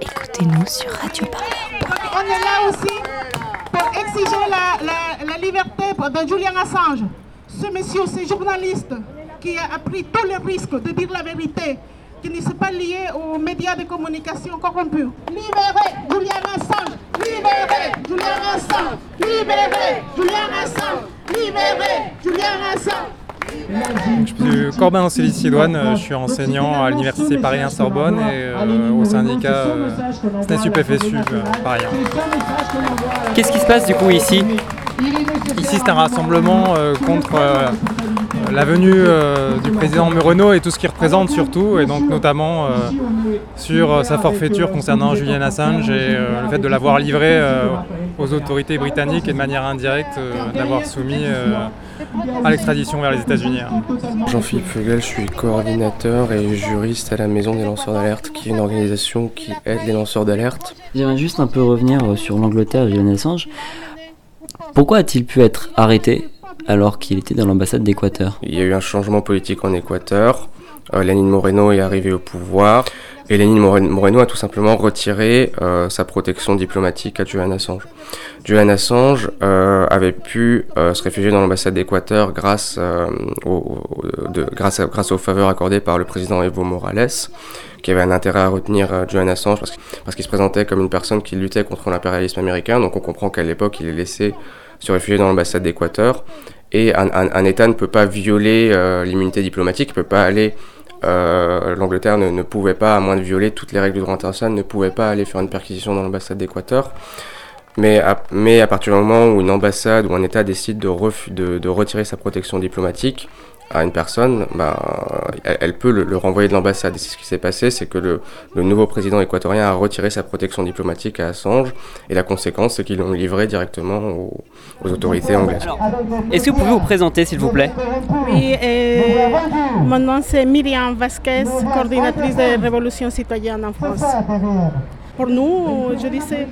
Écoutez-nous sur Radio Parleur. On est là aussi pour exiger la, la- la liberté de Julian Assange. Ce monsieur, ce journaliste qui a pris tous les risques de dire la vérité, qui ne s'est pas lié aux médias de communication corrompus. Libérez Julian Assange Libérez Julian Assange Libérez Julian Assange Libérez Julian Assange Je suis Corbin Ancelis-Sidoine, euh, je suis enseignant à l'université Paris 1 Sorbonne et euh, au syndicat euh, SNES FSU Paris 1. Qu'est-ce qui se passe du coup ici? Ici c'est un rassemblement contre la venue euh, du président Moreno et tout ce qu'il représente surtout, et donc notamment euh, sur euh, sa forfaiture concernant Julian Assange et le fait de l'avoir livré aux autorités britanniques et de manière indirecte d'avoir soumis à l'extradition vers les États-Unis. hein. Jean-Philippe Feugel, je suis coordinateur et juriste à la Maison des lanceurs d'alerte, qui est une organisation qui aide les lanceurs d'alerte. J'aimerais juste un peu revenir euh, sur l'Angleterre et Julian Assange. Pourquoi a-t-il pu être arrêté alors qu'il était dans l'ambassade d'Équateur? Il y a eu un changement politique en Équateur. Euh, Lénine Moreno est arrivé au pouvoir More- Moreno a tout simplement retiré euh, sa protection diplomatique à Julian Assange. Julian Assange euh, avait pu euh, se réfugier dans l'ambassade d'Équateur grâce, euh, au, au- de- grâce, grâce aux faveurs accordées par le président Evo Morales, qui avait un intérêt à retenir euh, Julian Assange parce, parce qu'il se présentait comme une personne qui luttait contre l'impérialisme américain. Donc on comprend qu'à l'époque, il est laissé se réfugier dans l'ambassade d'Équateur. Et un, un- un État ne peut pas violer euh, l'immunité diplomatique, ne peut pas aller. Euh, L'Angleterre ne, pouvait pas, à moins de violer toutes les règles du droit international, ne pouvait pas aller faire une perquisition dans l'ambassade d'Équateur. Mais à, partir du moment où une ambassade ou un État décide de retirer sa protection diplomatique à une personne, ben, elle, peut le, le renvoyer de l'ambassade. Et c'est ce qui s'est passé, c'est que le, le nouveau président équatorien a retiré sa protection diplomatique à Assange, et la conséquence, c'est qu'ils l'ont livré directement aux, aux autorités anglaises. Est-ce que vous pouvez vous présenter s'il vous plaît? Oui, euh, mon nom c'est Myriam Vasquez, coordinatrice de Révolution citoyenne en France. Pour nous, je disais,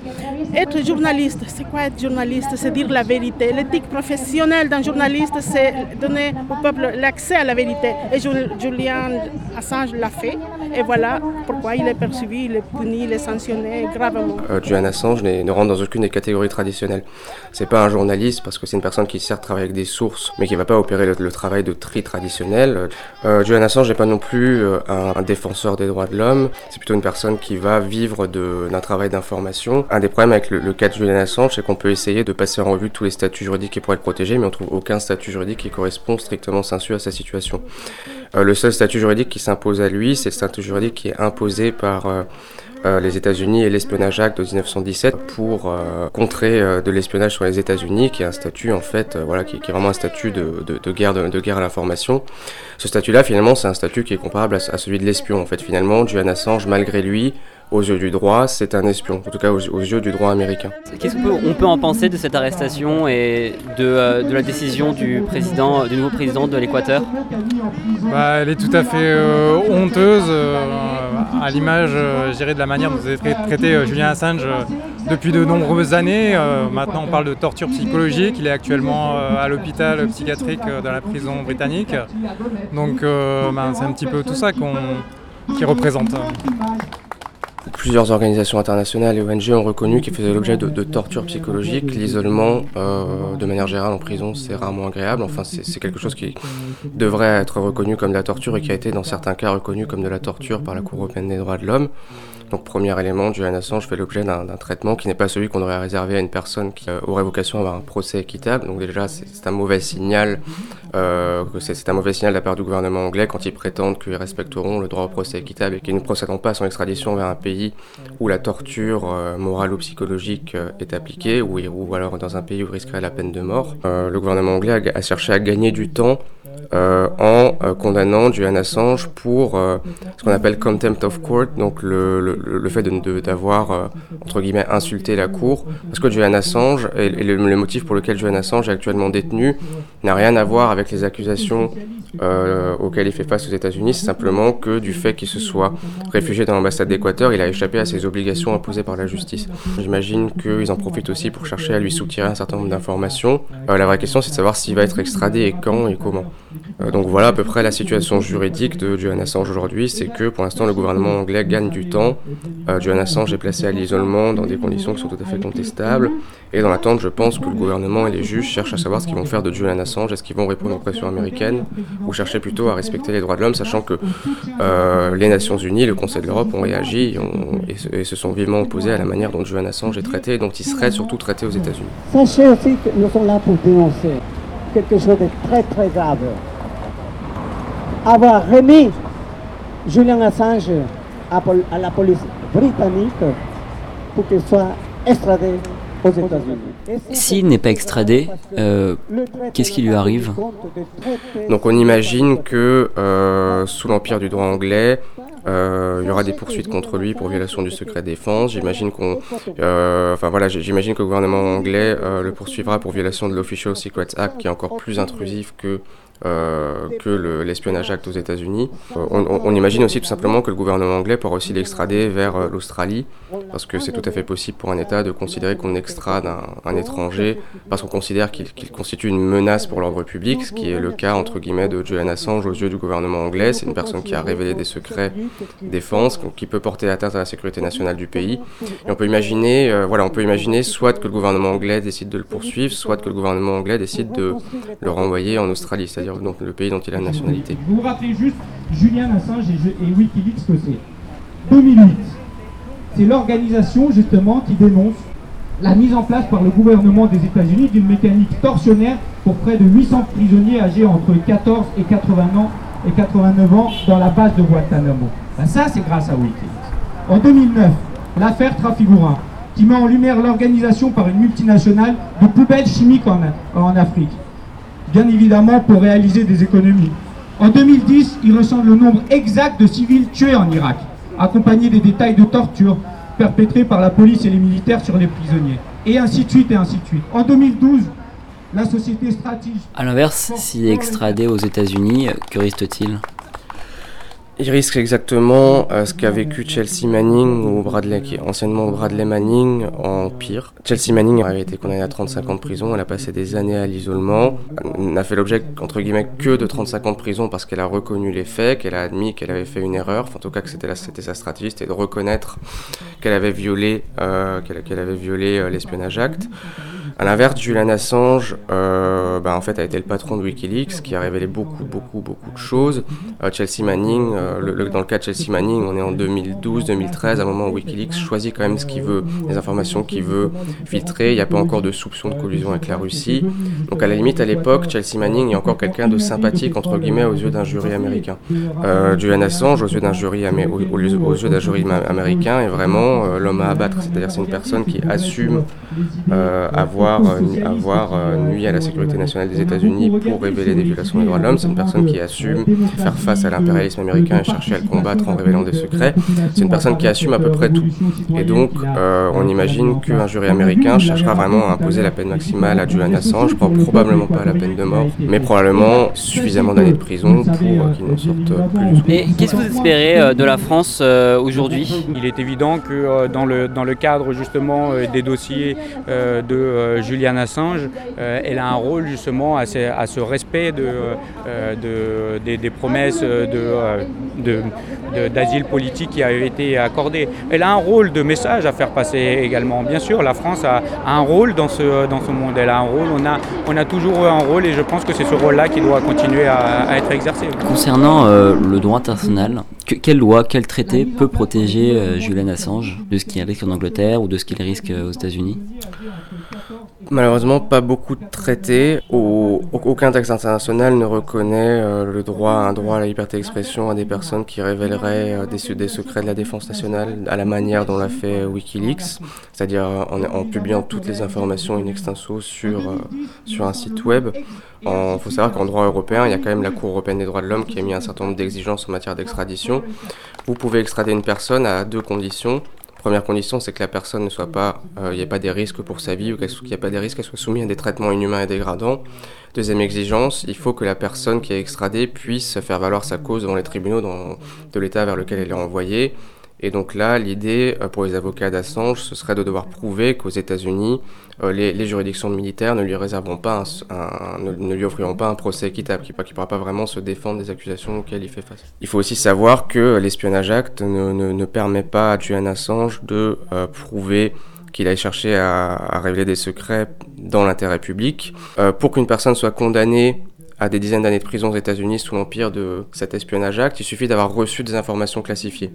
être journaliste, c'est quoi être journaliste? C'est dire la vérité. L'éthique professionnelle d'un journaliste, c'est donner au peuple l'accès à la vérité. Et Jul- Julian Assange l'a fait. Et voilà pourquoi il est poursuivi, il est puni, il est sanctionné gravement. Euh, Julian Assange ne rentre dans aucune des catégories traditionnelles. C'est pas un journaliste parce que c'est une personne qui certes travaille avec des sources, mais qui va pas opérer le, travail de tri traditionnel. Euh, Julian Assange n'est pas non plus euh, un, défenseur des droits de l'homme. C'est plutôt une personne qui va vivre d'un travail d'information. Un des problèmes avec le, le cas de Julian Assange, c'est qu'on peut essayer de passer en revue tous les statuts juridiques qui pourraient être protégés, mais on trouve aucun statut juridique qui correspond strictement sensu à sa situation. Euh, le seul statut juridique qui s'impose à lui, c'est le statut juridique qui est imposé par euh, les États-Unis et l'espionnage Act de 1917 pour euh, contrer euh, de l'espionnage sur les États-Unis, qui est un statut en fait, euh, voilà, qui, qui est vraiment un statut de, de, de guerre de, de guerre à l'information. Ce statut-là, finalement, c'est un statut qui est comparable à, à celui de l'espion. En fait, finalement, Julian Assange, malgré lui, aux yeux du droit, c'est un espion, en tout cas aux, aux yeux du droit américain. Qu'est-ce qu'on peut, on peut en penser de cette arrestation et de, euh, de la décision du président, du nouveau président de l'Équateur? Bah, elle est tout à fait euh, honteuse, euh, à l'image, euh, je de la manière dont vous avez tra- traité euh, Julien Assange euh, depuis de nombreuses années. Maintenant, on parle de torture psychologique. Il est actuellement à l'hôpital psychiatrique dans la prison britannique. Donc, ben, c'est un petit peu tout ça qu'on qui représente. Plusieurs organisations internationales et ONG ont reconnu qu'il faisait l'objet de, tortures psychologiques. L'isolement, euh, de manière générale, en prison, c'est rarement agréable. Enfin, c'est quelque chose qui devrait être reconnu comme de la torture et qui a été, dans certains cas, reconnu comme de la torture par la Cour européenne des droits de l'homme. Donc, premier élément, Julian Assange fait l'objet d'un traitement qui n'est pas celui qu'on aurait réservé à une personne qui euh, aurait vocation à avoir un procès équitable. Donc, déjà, c'est un mauvais signal. Euh, c'est un mauvais signal de la part du gouvernement anglais quand ils prétendent qu'ils respecteront le droit au procès équitable et qu'ils ne procéderont pas à son extradition vers un pays où la torture euh, morale ou psychologique euh, est appliquée ou, alors dans un pays où risquerait la peine de mort. Le gouvernement anglais a cherché à gagner du temps euh, en euh, condamnant Julian Assange pour euh, ce qu'on appelle contempt of court, donc le, le, le fait d'avoir de, euh, entre guillemets insulté la cour, parce que Julian Assange et le, le motif pour lequel Julian Assange est actuellement détenu n'a rien à voir avec les accusations euh, auxquelles il fait face aux États-Unis, c'est simplement que du fait qu'il se soit réfugié dans l'ambassade d'Équateur, il a échappé à ses obligations imposées par la justice. J'imagine qu'ils en profitent aussi pour chercher à lui soutirer un certain nombre d'informations. Euh, la vraie question, c'est de savoir s'il va être extradé et quand et comment. Euh, donc voilà à peu près la situation juridique de Julian Assange aujourd'hui, c'est que pour l'instant le gouvernement anglais gagne du temps. Euh, Julian Assange est placé à l'isolement dans des conditions qui sont tout à fait contestables. Et dans l'attente, je pense que le gouvernement et les juges cherchent à savoir ce qu'ils vont faire de Julian Assange. Est-ce qu'ils vont répondre aux pressions américaines ou chercher plutôt à respecter les droits de l'homme, sachant que euh, les Nations Unies, le Conseil de l'Europe ont réagi et, se sont vivement opposés à la manière dont Julian Assange est traité et dont il serait surtout traité aux États-Unis. Sachez aussi que nous sommes là pour dénoncer quelque chose de très très grave. Avoir remis Julian Assange à, à la police britannique pour qu'il soit extradé aux États-Unis. S'il n'est pas extradé, euh, qu'est-ce qui lui arrive? Donc on imagine que euh, sous l'empire du droit anglais, il y aura des poursuites contre lui pour violation du secret défense. J'imagine qu'on, euh, enfin voilà, j'imagine que le gouvernement anglais euh, le poursuivra pour violation de l'Official Secrets Act, qui est encore plus intrusif que euh, que l'espionnage acte aux États-Unis. Euh, on, imagine aussi tout simplement que le gouvernement anglais pourra aussi l'extrader vers euh, l'Australie, parce que c'est tout à fait possible pour un État de considérer qu'on extrade un, étranger parce qu'on considère qu'il constitue une menace pour l'ordre public, ce qui est le cas entre guillemets de Julian Assange aux yeux du gouvernement anglais. C'est une personne qui a révélé des secrets défense, qui peut porter atteinte à la sécurité nationale du pays. Et on peut imaginer, voilà, on peut imaginer soit que le gouvernement anglais décide de le poursuivre, soit que le gouvernement anglais décide de le renvoyer en Australie, c'est-à-dire le pays dont il a la nationalité. Vous vous rappelez juste Julien Assange et, Wikileaks que c'est 2008. C'est l'organisation justement qui dénonce la mise en place par le gouvernement des États-Unis d'une mécanique torsionnaire pour près de 800 prisonniers âgés entre 14 et 80 ans et 89 ans dans la base de Guantanamo. Ben ça, c'est grâce à Wikileaks. En 2009, l'affaire Trafigura, qui met en lumière l'organisation par une multinationale de poubelles chimiques en, Afrique bien évidemment pour réaliser des économies. En 2010, il recense le nombre exact de civils tués en Irak, accompagné des détails de torture perpétrés par la police et les militaires sur les prisonniers. Et ainsi de suite, et ainsi de suite. En 2012, la société stratégique... A l'inverse, s'il est extradé aux États-Unis, que risque-t-il il risque exactement euh, ce qu'a vécu Chelsea Manning ou Bradley, qui est anciennement Bradley Manning, en pire. Chelsea Manning avait été condamnée à 35 ans de prison, elle a passé des années à l'isolement, n'a fait l'objet, entre guillemets, que de 35 ans de prison parce qu'elle a reconnu les faits, qu'elle a admis qu'elle avait fait une erreur, enfin, en tout cas que c'était sa stratégie, c'était de reconnaître qu'elle avait violé, euh, qu'elle avait violé euh, l'espionnage acte. À l'inverse, Julian Assange, bah, en fait, a été le patron de WikiLeaks, qui a révélé beaucoup, beaucoup, beaucoup de choses. Chelsea Manning, euh, dans le cas de Chelsea Manning, on est en 2012-2013, à un moment où WikiLeaks choisit quand même ce qu'il veut, les informations qu'il veut filtrer. Il n'y a pas encore de soupçon de collusion avec la Russie. Donc, à la limite, à l'époque, Chelsea Manning est encore quelqu'un de sympathique, entre guillemets, aux yeux d'un jury américain. Julian Assange, aux yeux d'un jury, américain, est vraiment l'homme à abattre. C'est-à-dire, c'est une personne qui assume avoir avoir, euh, euh, nuit à la sécurité nationale des États-Unis pour révéler des violations des droits de l'homme. C'est une personne qui assume faire face à l'impérialisme américain chercher à le combattre en révélant des secrets. C'est une personne qui assume à peu près tout. Et donc, euh, on imagine qu'un jury américain cherchera vraiment à imposer la peine maximale à Julian Assange, probablement pas la peine de mort, mais probablement suffisamment d'années de prison pour qu'il n'en sorte plus. Et qu'est-ce que vous espérez de la France aujourd'hui? Il est évident que dans, le, dans le cadre justement des dossiers de Julian Assange, euh, elle a un rôle justement à ce, respect de, euh, des, promesses d'asile politique qui avaient été accordées. Elle a un rôle de message à faire passer également. Bien sûr, la France a, un rôle dans ce, dans ce monde. Elle a un rôle, on a, on a toujours un rôle et je pense que c'est ce rôle-là qui doit continuer à, être exercé. Concernant euh, le droit international, quelle loi, quel traité peut protéger Julian Assange de ce qu'il risque en Angleterre ou de ce qu'il risque aux États-Unis? Malheureusement, pas beaucoup de traités. aucun texte international ne reconnaît euh, le droit, un droit à la liberté d'expression à des personnes qui révéleraient euh, des, secrets de la défense nationale à la manière dont l'a fait WikiLeaks, c'est-à-dire en, publiant toutes les informations in extenso sur, euh, sur un site web. Il faut savoir qu'en droit européen, il y a quand même la Cour européenne des droits de l'homme qui a mis un certain nombre d'exigences en matière d'extradition. Vous pouvez extrader une personne à deux conditions. Première condition, c'est que la personne ne soit pas, il n'y ait pas des risques pour sa vie ou qu'il n'y ait pas des risques qu'elle soit soumise à des traitements inhumains et dégradants. Deuxième exigence, il faut que la personne qui est extradée puisse faire valoir sa cause devant les tribunaux de l'État vers lequel elle est envoyée Et donc là, l'idée pour les avocats d'Assange, ce serait de devoir prouver qu'aux États-Unis, les, juridictions militaires ne lui réserveront pas, un, ne, lui offriront pas un procès équitable, qu'il ne pourra pas vraiment se défendre des accusations auxquelles il fait face. Il faut aussi savoir que l'espionnage acte ne, ne, permet pas à Julian Assange de prouver qu'il aille chercher à, révéler des secrets dans l'intérêt public. pour qu'une personne soit condamnée à des dizaines d'années de prison aux États-Unis sous l'empire de cet espionnage acte, il suffit d'avoir reçu des informations classifiées.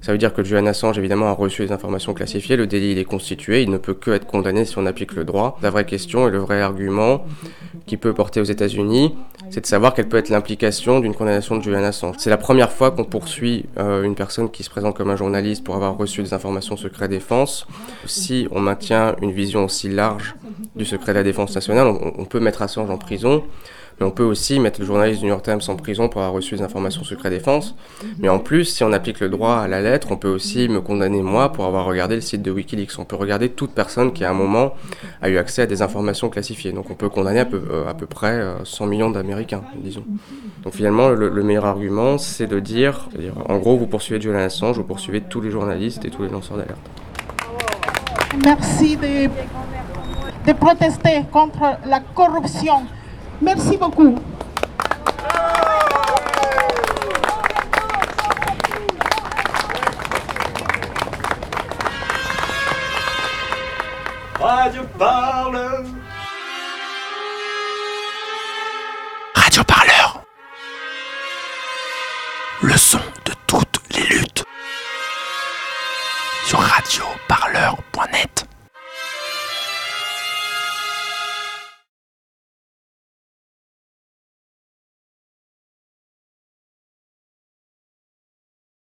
Ça veut dire que Julian Assange, évidemment, a reçu des informations classifiées, le délit il est constitué, il ne peut que être condamné si on applique le droit. La vraie question et le vrai argument qui peut porter aux États-Unis, c'est de savoir quelle peut être l'implication d'une condamnation de Julian Assange. C'est la première fois qu'on poursuit euh, une personne qui se présente comme un journaliste pour avoir reçu des informations secret défense. Si on maintient une vision aussi large du secret de la défense nationale, on, on peut mettre Assange en prison. Mais on peut aussi mettre le journaliste du New York Times en prison pour avoir reçu des informations secret défense. Mais en plus, si on applique le droit à la lettre, on peut aussi me condamner moi pour avoir regardé le site de Wikileaks. On peut regarder toute personne qui à un moment a eu accès à des informations classifiées. Donc on peut condamner à peu, euh, près 100 euh, millions d'Américains, disons. Donc finalement, le, meilleur argument, c'est de dire, dire, en gros, vous poursuivez Julian Assange, vous poursuivez tous les journalistes et tous les lanceurs d'alerte. Merci de, de protester contre la corruption Merci beaucoup. Radio Parleur. Radio Parleur.